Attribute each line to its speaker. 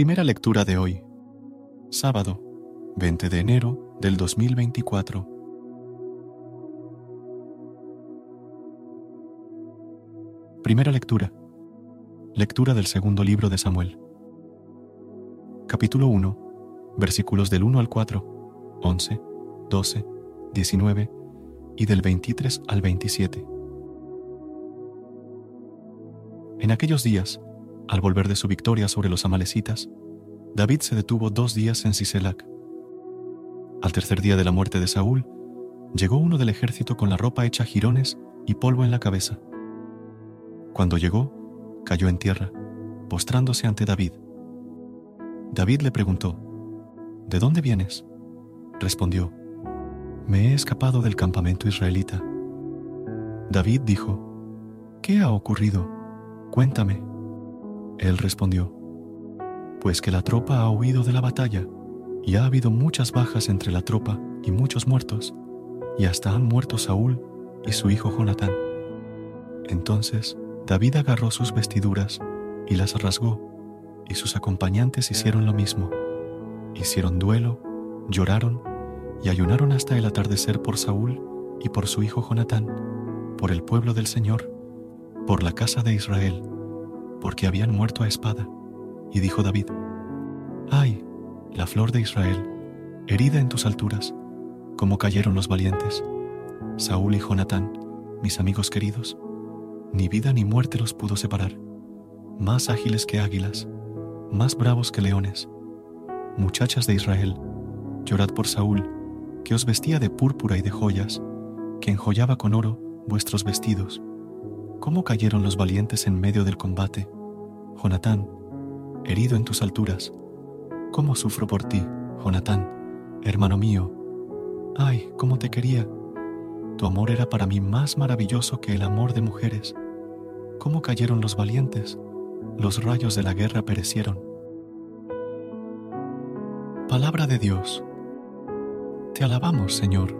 Speaker 1: Primera lectura de hoy, sábado 20 de enero del 2024. Primera lectura. Lectura del segundo libro de Samuel. Capítulo 1, versículos del 1 al 4, 11, 12, 19 y del 23 al 27. En aquellos días, al volver de su victoria sobre los amalecitas, David se detuvo dos días en Siselac. Al tercer día de la muerte de Saúl, llegó uno del ejército con la ropa hecha jirones y polvo en la cabeza. Cuando llegó, cayó en tierra, postrándose ante David. David le preguntó, ¿De dónde vienes? Respondió, Me he escapado del campamento israelita. David dijo, ¿Qué ha ocurrido? Cuéntame. Él respondió, Pues que la tropa ha huido de la batalla, y ha habido muchas bajas entre la tropa y muchos muertos, y hasta han muerto Saúl y su hijo Jonatán. Entonces David agarró sus vestiduras y las rasgó, y sus acompañantes hicieron lo mismo. Hicieron duelo, lloraron y ayunaron hasta el atardecer por Saúl y por su hijo Jonatán, por el pueblo del Señor, por la casa de Israel, porque habían muerto a espada. Y dijo David, ¡ay, la flor de Israel, herida en tus alturas, como cayeron los valientes! Saúl y Jonatán, mis amigos queridos, ni vida ni muerte los pudo separar, más ágiles que águilas, más bravos que leones. Muchachas de Israel, llorad por Saúl, que os vestía de púrpura y de joyas, que enjollaba con oro vuestros vestidos. ¿Cómo cayeron los valientes en medio del combate? Jonatán, herido en tus alturas. ¿Cómo sufro por ti, Jonatán, hermano mío? Ay, cómo te quería. Tu amor era para mí más maravilloso que el amor de mujeres. ¿Cómo cayeron los valientes? Los rayos de la guerra perecieron. Palabra de Dios. Te alabamos, Señor.